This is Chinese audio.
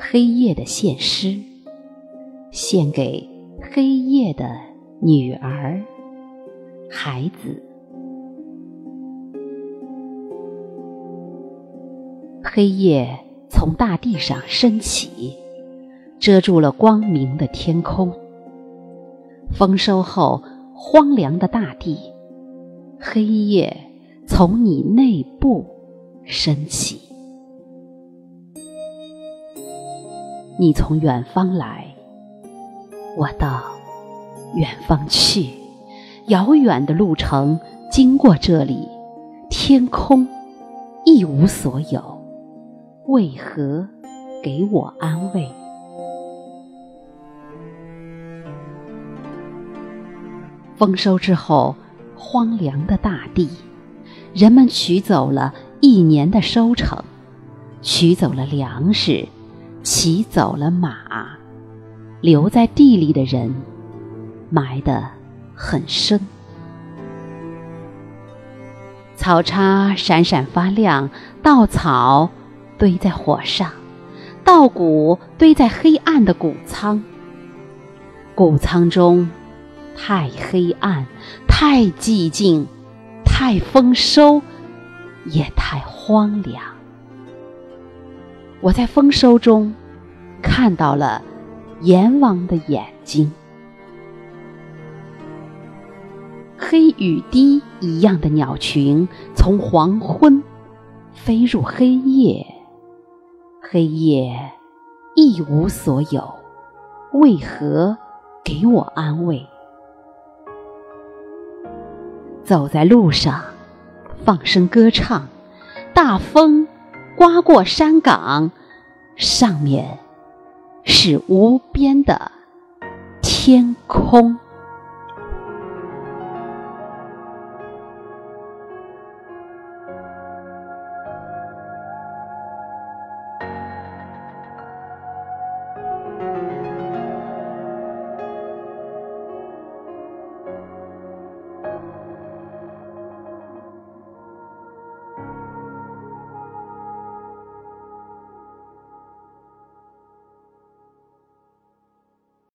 黑夜的献诗，献给黑夜的女儿、孩子。黑夜从大地上升起，遮住了光明的天空。丰收后，荒凉的大地，黑夜从你内部升起。你从远方来，我到远方去。遥远的路程经过这里，天空一无所有，为何给我安慰？丰收之后，荒凉的大地，人们取走了一年的收成，取走了粮食。骑走了马，留在地里的人埋得很深。草叉闪闪发亮，稻草堆在火上，稻谷堆在黑暗的谷仓。谷仓中太黑暗，太寂静，太丰收，也太荒凉。我在丰收中看到了阎王的眼睛，黑雨滴一样的鸟群从黄昏飞入黑夜，黑夜一无所有，为何给我安慰？走在路上，放声歌唱，大风。刮过山岗，上面是无边的天空。